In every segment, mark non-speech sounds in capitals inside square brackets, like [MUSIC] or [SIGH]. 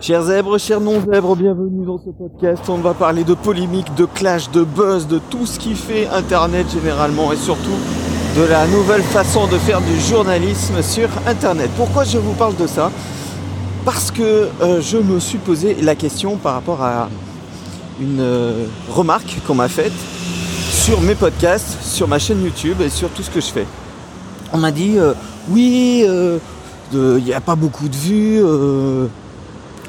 Chers zèbres, chers non-zèbres, bienvenue dans ce podcast. On va parler de polémiques, de clash, de buzz, de tout ce qui fait Internet généralement et surtout de la nouvelle façon de faire du journalisme sur Internet. Pourquoi je vous parle de ça? Parce que euh, je me suis posé la question par rapport à une euh, remarque qu'on m'a faite sur mes podcasts, sur ma chaîne YouTube et sur tout ce que je fais. On m'a dit euh, oui, il n'y a pas beaucoup de vues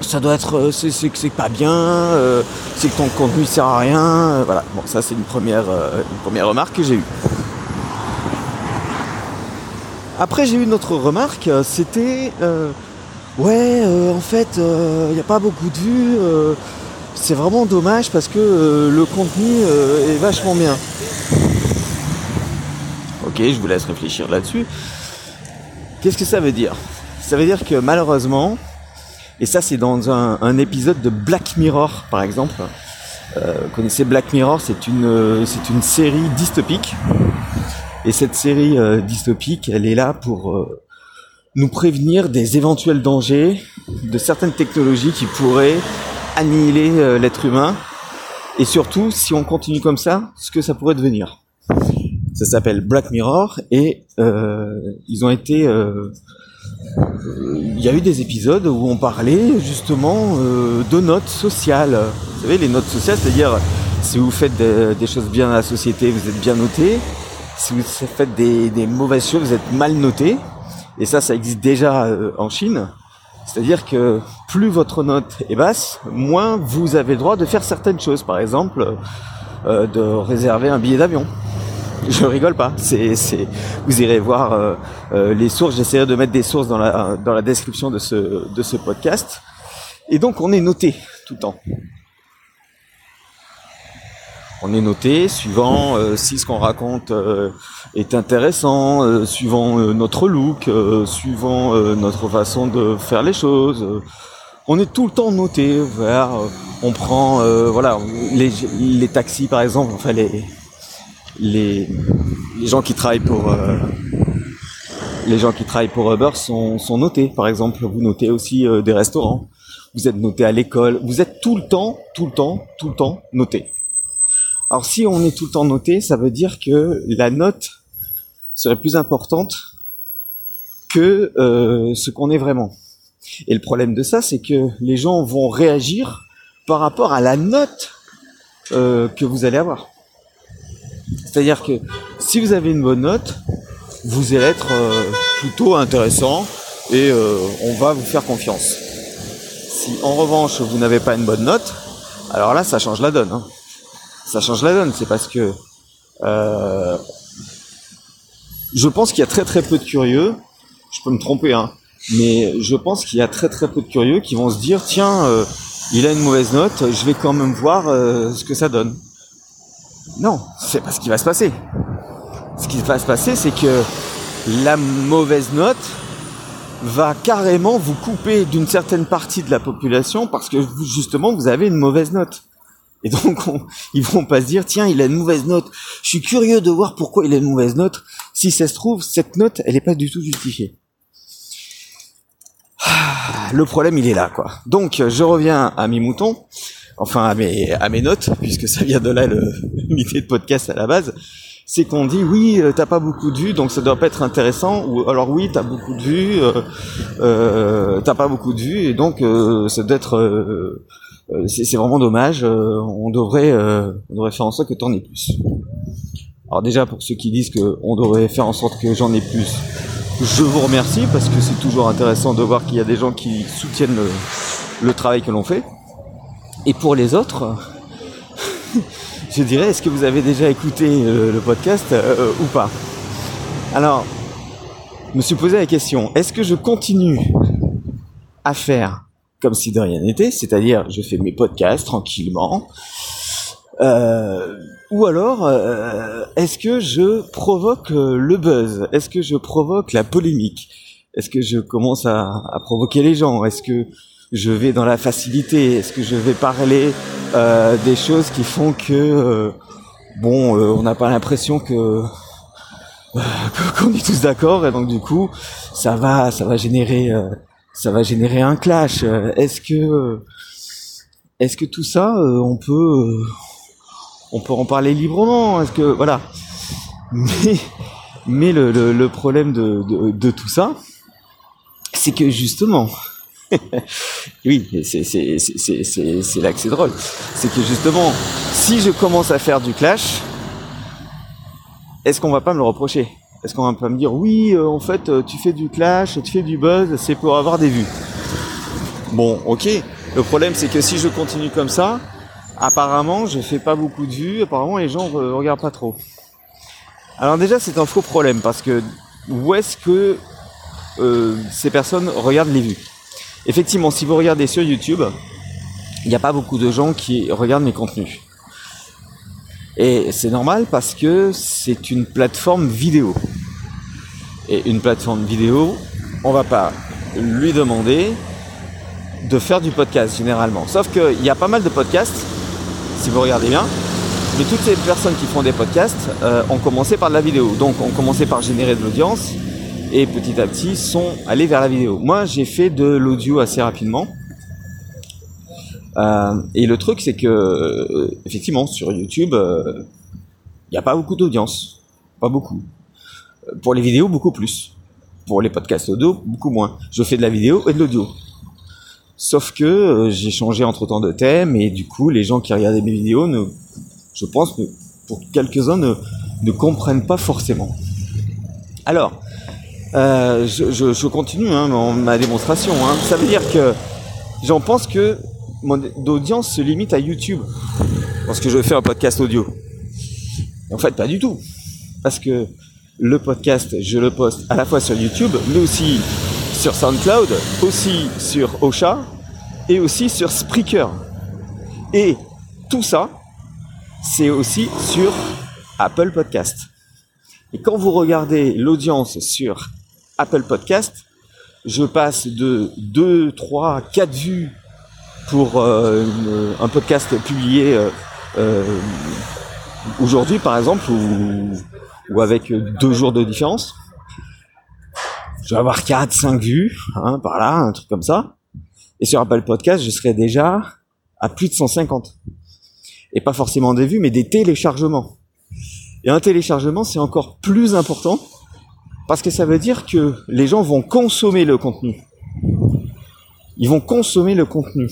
ça doit être euh, c'est que c'est pas bien, euh, c'est que ton contenu sert à rien, euh, voilà. Bon, ça c'est une première une première remarque que j'ai eue. Après j'ai eu une autre remarque, c'était ouais en fait il n'y a pas beaucoup de vues, c'est vraiment dommage parce que le contenu est vachement bien. Ok, je vous laisse réfléchir là-dessus. Qu'est-ce que ça veut dire? Ça veut dire que malheureusement, et ça, c'est dans un, épisode de Black Mirror, par exemple. Euh, vous connaissez Black Mirror, c'est une, euh, c'est une série dystopique. Et cette série euh, dystopique, elle est là pour euh, nous prévenir des éventuels dangers de certaines technologies qui pourraient annihiler l'être humain. Et surtout, si on continue comme ça, ce que ça pourrait devenir. Ça s'appelle Black Mirror et ils ont été il y a eu des épisodes où on parlait justement euh, de notes sociales. Vous savez, les notes sociales, c'est-à-dire si vous faites des, choses bien dans la société, vous êtes bien noté. Si vous faites des, mauvaises choses, vous êtes mal noté. Et ça, ça existe déjà euh, en Chine. C'est-à-dire que plus votre note est basse, moins vous avez le droit de faire certaines choses. Par exemple, euh, de réserver un billet d'avion. [LAUGHS] Je rigole pas. C'est, vous irez voir euh, euh, les sources. J'essaierai de mettre des sources dans la dans la description de ce podcast. Et donc on est noté tout le temps. On est noté suivant euh, si ce qu'on raconte est intéressant, suivant notre look, suivant notre façon de faire les choses. on est tout le temps noté. On prend voilà les, les taxis par exemple. Enfin les les, gens qui travaillent pour euh, les gens qui travaillent pour Uber sont, notés. Par exemple, vous notez aussi euh, des restaurants. Vous êtes noté à l'école. Vous êtes tout le temps, tout le temps, tout le temps noté. Alors si on est tout le temps noté, ça veut dire que la note serait plus importante que euh, ce qu'on est vraiment. Et le problème de ça, c'est que les gens vont réagir par rapport à la note que vous allez avoir. C'est-à-dire que si vous avez une bonne note, vous allez être euh, plutôt intéressant et euh, on va vous faire confiance. Si en revanche vous n'avez pas une bonne note, alors là ça change la donne. Hein. Ça change la donne, c'est parce que euh, je pense qu'il y a très très peu de curieux, je peux me tromper, hein, mais je pense qu'il y a très très peu de curieux qui vont se dire tiens, il a une mauvaise note, je vais quand même voir ce que ça donne. Non, c'est pas ce qui va se passer. Ce qui va se passer, c'est que la mauvaise note va carrément vous couper d'une certaine partie de la population parce que justement vous avez une mauvaise note. Et donc ils vont pas se dire tiens il a une mauvaise note. Je suis curieux de voir pourquoi il a une mauvaise note. Si ça se trouve cette note elle est pas du tout justifiée. Ah, le problème il est là quoi. Donc je reviens à mes moutons enfin à mes, à mes notes, puisque ça vient de là l'idée de podcast à la base, c'est qu'on dit oui, euh, t'as pas beaucoup de vues, donc ça doit pas être intéressant, ou alors oui, t'as beaucoup de vues, euh, euh t'as pas beaucoup de vues, et donc euh, ça doit être, c'est vraiment dommage. on devrait, on faire en sorte que t'en aies plus. Alors déjà pour ceux qui disent que on devrait faire en sorte que j'en ai plus, je vous remercie parce que c'est toujours intéressant de voir qu'il y a des gens qui soutiennent le travail que l'on fait. Et pour les autres, [LAUGHS] je dirais, est-ce que vous avez déjà écouté euh, le, podcast euh, ou pas? Alors, je me suis posé la question, est-ce que je continue à faire comme si de rien n'était, c'est-à-dire je fais mes podcasts tranquillement, euh, ou alors est-ce que je provoque le buzz? Est-ce que je provoque la polémique? Est-ce que je commence à, à provoquer les gens? Est-ce que je vais dans la facilité? Est-ce que je vais parler euh, des choses qui font que euh, bon, euh, on n'a pas l'impression que [LAUGHS] qu'on est tous d'accord et donc du coup, ça va, ça va générer, ça va générer un clash. Est-ce que, est-ce que tout ça, on peut, on peut en parler librement? Est-ce que, voilà. Mais, mais le, le, problème de, de, de tout ça, c'est que justement, [LAUGHS] oui, c'est là que c'est drôle. C'est que justement, si je commence à faire du clash, est-ce qu'on va pas me le reprocher? Est-ce qu'on va pas me dire oui, euh, en fait, euh, tu fais du clash, tu fais du buzz, c'est pour avoir des vues. Bon, ok. Le problème, c'est que si je continue comme ça, apparemment, je fais pas beaucoup de vues. Apparemment, les gens ne regardent pas trop. Alors déjà, c'est un faux problème parce que où est-ce que euh, ces personnes regardent les vues? Effectivement, si vous regardez sur YouTube, il n'y a pas beaucoup de gens qui regardent mes contenus. Et c'est normal parce que c'est une plateforme vidéo. Et une plateforme vidéo, on va pas lui demander de faire du podcast généralement. Sauf qu'il y a pas mal de podcasts, si vous regardez bien, mais toutes ces personnes qui font des podcasts euh, ont commencé par de la vidéo. Donc ont commencé par générer de l'audience, et petit à petit sont allés vers la vidéo. Moi, j'ai fait de l'audio assez rapidement. Euh, et le truc, c'est que euh, effectivement, sur YouTube, il euh, n'y a pas beaucoup d'audience, pas beaucoup. Pour les vidéos, beaucoup plus. Pour les podcasts audio, beaucoup moins. Je fais de la vidéo et de l'audio. Sauf que j'ai changé entre temps de thème et du coup, les gens qui regardaient mes vidéos, ne, je pense, pour quelques-uns, ne, ne comprennent pas forcément. Alors, euh, je, je, je, continue hein, ma démonstration. Hein. Ça veut dire que j'en pense que mon audience se limite à YouTube parce que je fais un podcast audio. en fait, pas du tout. Parce que le podcast, je le poste à la fois sur YouTube, mais aussi sur SoundCloud, aussi sur Ocha et aussi sur Spreaker. Et tout ça, c'est aussi sur Apple Podcast. Et quand vous regardez l'audience sur Apple Podcast, je passe de 2, 3, 4 vues pour euh, un podcast publié euh, euh, aujourd'hui par exemple ou, avec deux jours de différence. Je vais avoir 4, 5 vues, hein, par là, un truc comme ça. Et sur Apple Podcast, je serai déjà à plus de 150. Et pas forcément des vues, mais des téléchargements. Et un téléchargement, c'est encore plus important parce que ça veut dire que les gens vont consommer le contenu. Ils vont consommer le contenu.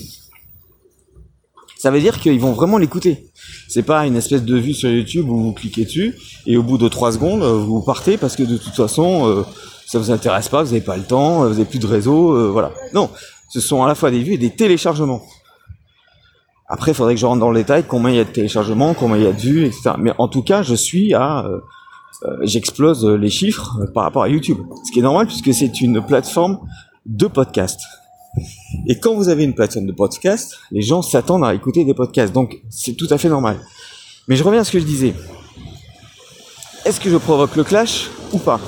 Ça veut dire qu'ils vont vraiment l'écouter. C'est pas une espèce de vue sur YouTube où vous cliquez dessus et au bout de trois secondes vous partez parce que de toute façon euh, ça vous intéresse pas, vous n'avez pas le temps, vous n'avez plus de réseau, euh, voilà. Non, ce sont à la fois des vues et des téléchargements. Après, il faudrait que je rentre dans le détail combien il y a de téléchargements, combien il y a de vues, etc. Mais en tout cas, je suis à euh, euh, j'explose les chiffres euh, par rapport à YouTube. Ce qui est normal puisque c'est une plateforme de podcast. Et quand vous avez une plateforme de podcast, les gens s'attendent à écouter des podcasts. Donc c'est tout à fait normal. Mais je reviens à ce que je disais. Est-ce que je provoque le clash ou pas?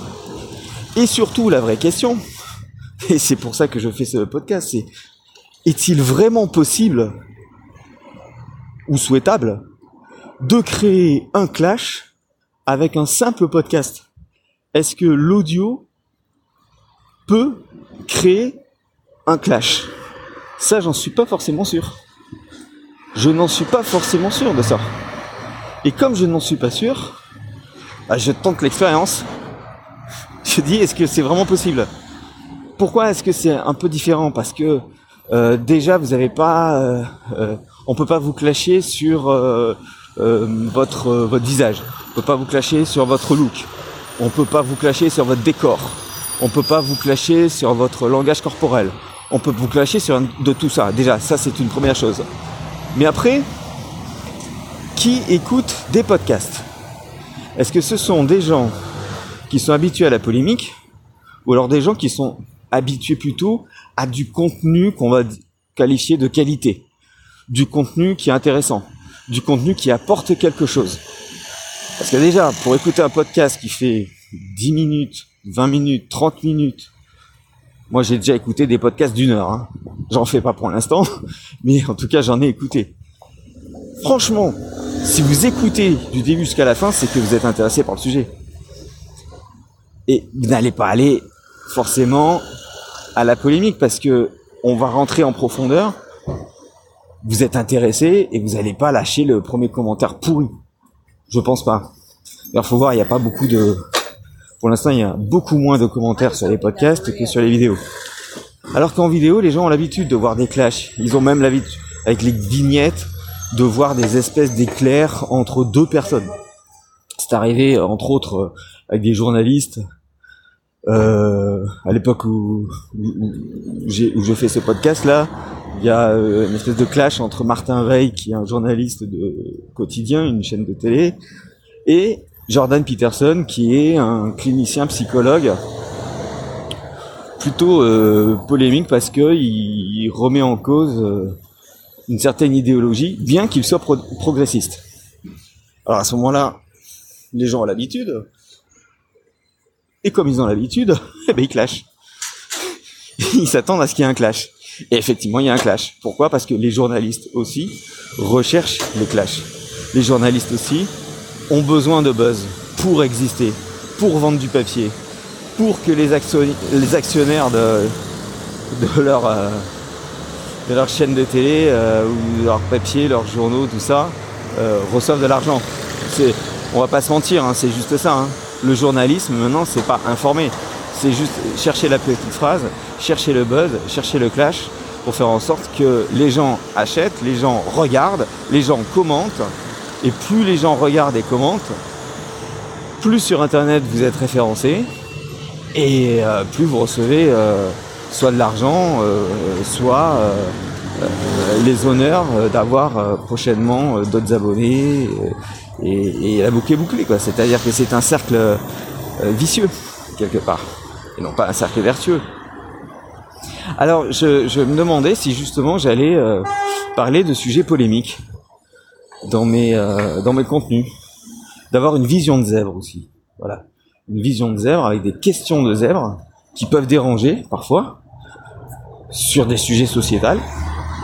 Et surtout, la vraie question, et c'est pour ça que je fais ce podcast, c'est est-il vraiment possible ou souhaitable de créer un clash avec un simple podcast Est-ce que l'audio peut créer un clash? Ça, j'en suis pas forcément sûr. Je n'en suis pas forcément sûr de ça. Et comme je n'en suis pas sûr, bah, je tente l'expérience. Je dis, est-ce que c'est vraiment possible? Pourquoi est-ce que c'est un peu différent? Parce que euh, déjà, vous n'avez pas, euh, euh, on peut pas vous clasher sur votre votre visage. On peut pas vous clasher sur votre look. On peut pas vous clasher sur votre décor. On peut pas vous clasher sur votre langage corporel. On peut vous clasher sur de tout ça. Déjà, ça c'est une première chose. Mais après, qui écoute des podcasts? Est-ce que ce sont des gens qui sont habitués à la polémique ou alors des gens qui sont habitués plutôt à du contenu qu'on va qualifier de qualité, du contenu qui est intéressant, du contenu qui apporte quelque chose. Parce que déjà, pour écouter un podcast qui fait 10 minutes, 20 minutes, 30 minutes, moi j'ai déjà écouté des podcasts d'une heure. Hein. J'en fais pas pour l'instant, [LAUGHS] mais en tout cas j'en ai écouté. Franchement, si vous écoutez du début jusqu'à la fin, c'est que vous êtes intéressé par le sujet. Et vous n'allez pas aller forcément à la polémique parce que on va rentrer en profondeur. Vous êtes intéressé et vous n'allez pas lâcher le premier commentaire pourri. Je pense pas. Alors faut voir, il n'y a pas beaucoup de. Pour l'instant, il y a beaucoup moins de commentaires sur les podcasts que sur les vidéos. Alors qu'en vidéo, les gens ont l'habitude de voir des clashs. Ils ont même l'habitude, avec les vignettes, de voir des espèces d'éclairs entre deux personnes. C'est arrivé, entre autres, avec des journalistes. Euh, à l'époque où, où, où fait ce podcast là, il y a euh, une espèce de clash entre Martin Veil, qui est un journaliste de quotidien, une chaîne de télé, et Jordan Peterson, qui est un clinicien psychologue plutôt euh, polémique parce que il, remet en cause euh, une certaine idéologie, bien qu'il soit progressiste. Alors à ce moment-là, les gens ont l'habitude, et comme ils ont l'habitude, [LAUGHS] eh ben ils clashent. [LAUGHS] Ils s'attendent à ce qu'il y ait un clash. Et effectivement, il y a un clash. Pourquoi? Parce que les journalistes aussi recherchent les clashs. Les journalistes aussi ont besoin de buzz pour exister, pour vendre du papier, pour que les, actionnaires de, de, leur, euh, de leur chaîne de télé euh, ou de leur papier, leurs journaux, tout ça, euh, reçoivent de l'argent. On va pas se mentir, hein, c'est juste ça. Hein. Le journalisme maintenant, c'est pas informer, c'est juste chercher la petite phrase, chercher le buzz, chercher le clash pour faire en sorte que les gens achètent, les gens regardent, les gens commentent. Et plus les gens regardent et commentent, plus sur Internet vous êtes référencé et euh, plus vous recevez euh, soit de l'argent, euh, soit les honneurs d'avoir prochainement d'autres abonnés et, la boucle est bouclée. C'est-à-dire que c'est un cercle vicieux quelque part non pas un cercle vertueux. Alors je, me demandais si justement j'allais parler de sujets polémiques dans mes, dans mes contenus d'avoir une vision de zèbre aussi. Voilà. Une vision de zèbre avec des questions de zèbre qui peuvent déranger parfois sur des sujets sociétals,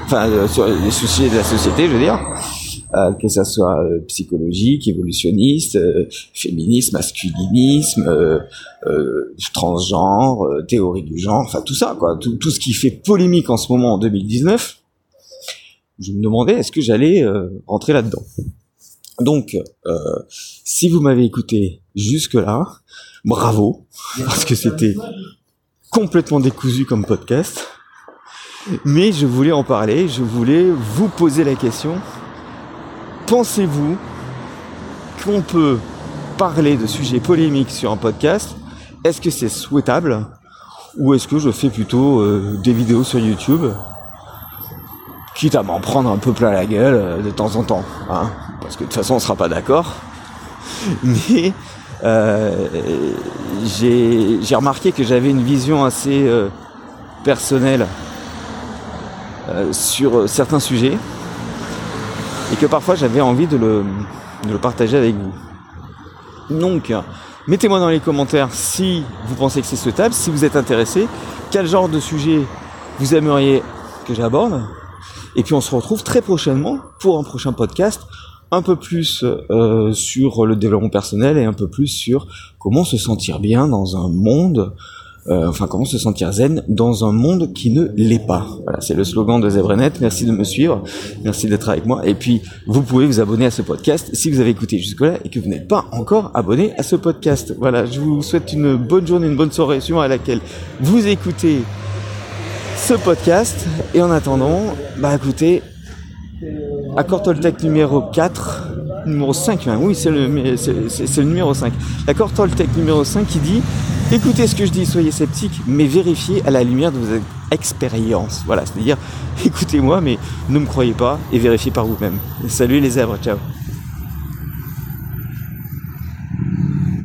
enfin euh, sur les sujets de la société, je veux dire, euh, que ça soit euh, psychologique, évolutionniste, féminisme, masculinisme, transgenre, théorie du genre, enfin tout ça, quoi, tout, ce qui fait polémique en ce moment en 2019. Je me demandais est-ce que j'allais rentrer là-dedans? Donc, euh, si vous m'avez écouté jusque-là, bravo, parce que c'était complètement décousu comme podcast. Mais je voulais en parler, je voulais vous poser la question. Pensez-vous qu'on peut parler de sujets polémiques sur un podcast? Est-ce que c'est souhaitable? Ou est-ce que je fais plutôt euh, des vidéos sur YouTube quitte à m'en prendre un peu plein la gueule euh, de temps en temps, hein, parce que de toute façon on sera pas d'accord. [LAUGHS] Mais euh, j'ai remarqué que j'avais une vision assez euh, personnelle sur certains sujets et que parfois j'avais envie de le, de le partager avec vous. Donc, mettez-moi dans les commentaires si vous pensez que c'est souhaitable, si vous êtes intéressé, quel genre de sujet vous aimeriez que j'aborde et puis on se retrouve très prochainement pour un prochain podcast un peu plus euh, sur le développement personnel et un peu plus sur comment se sentir bien dans un monde, euh, enfin comment se sentir zen dans un monde qui ne l'est pas. Voilà, c'est le slogan de Zebrenet. Merci de me suivre, merci d'être avec moi. Et puis vous pouvez vous abonner à ce podcast si vous avez écouté jusque-là et que vous n'êtes pas encore abonné à ce podcast. Voilà, je vous souhaite une bonne journée, une bonne soirée suivant à laquelle vous écoutez ce podcast. Et en attendant, bah écoutez, accord Toltec numéro 4, numéro 5, oui, c'est le, c'est, le numéro 5. L'accord Toltec numéro 5 qui dit écoutez ce que je dis, soyez sceptiques, mais vérifiez à la lumière de vos expériences. Voilà, c'est-à-dire [LAUGHS] écoutez-moi, mais ne me croyez pas et vérifiez par vous-même. Salut les zèbres, ciao.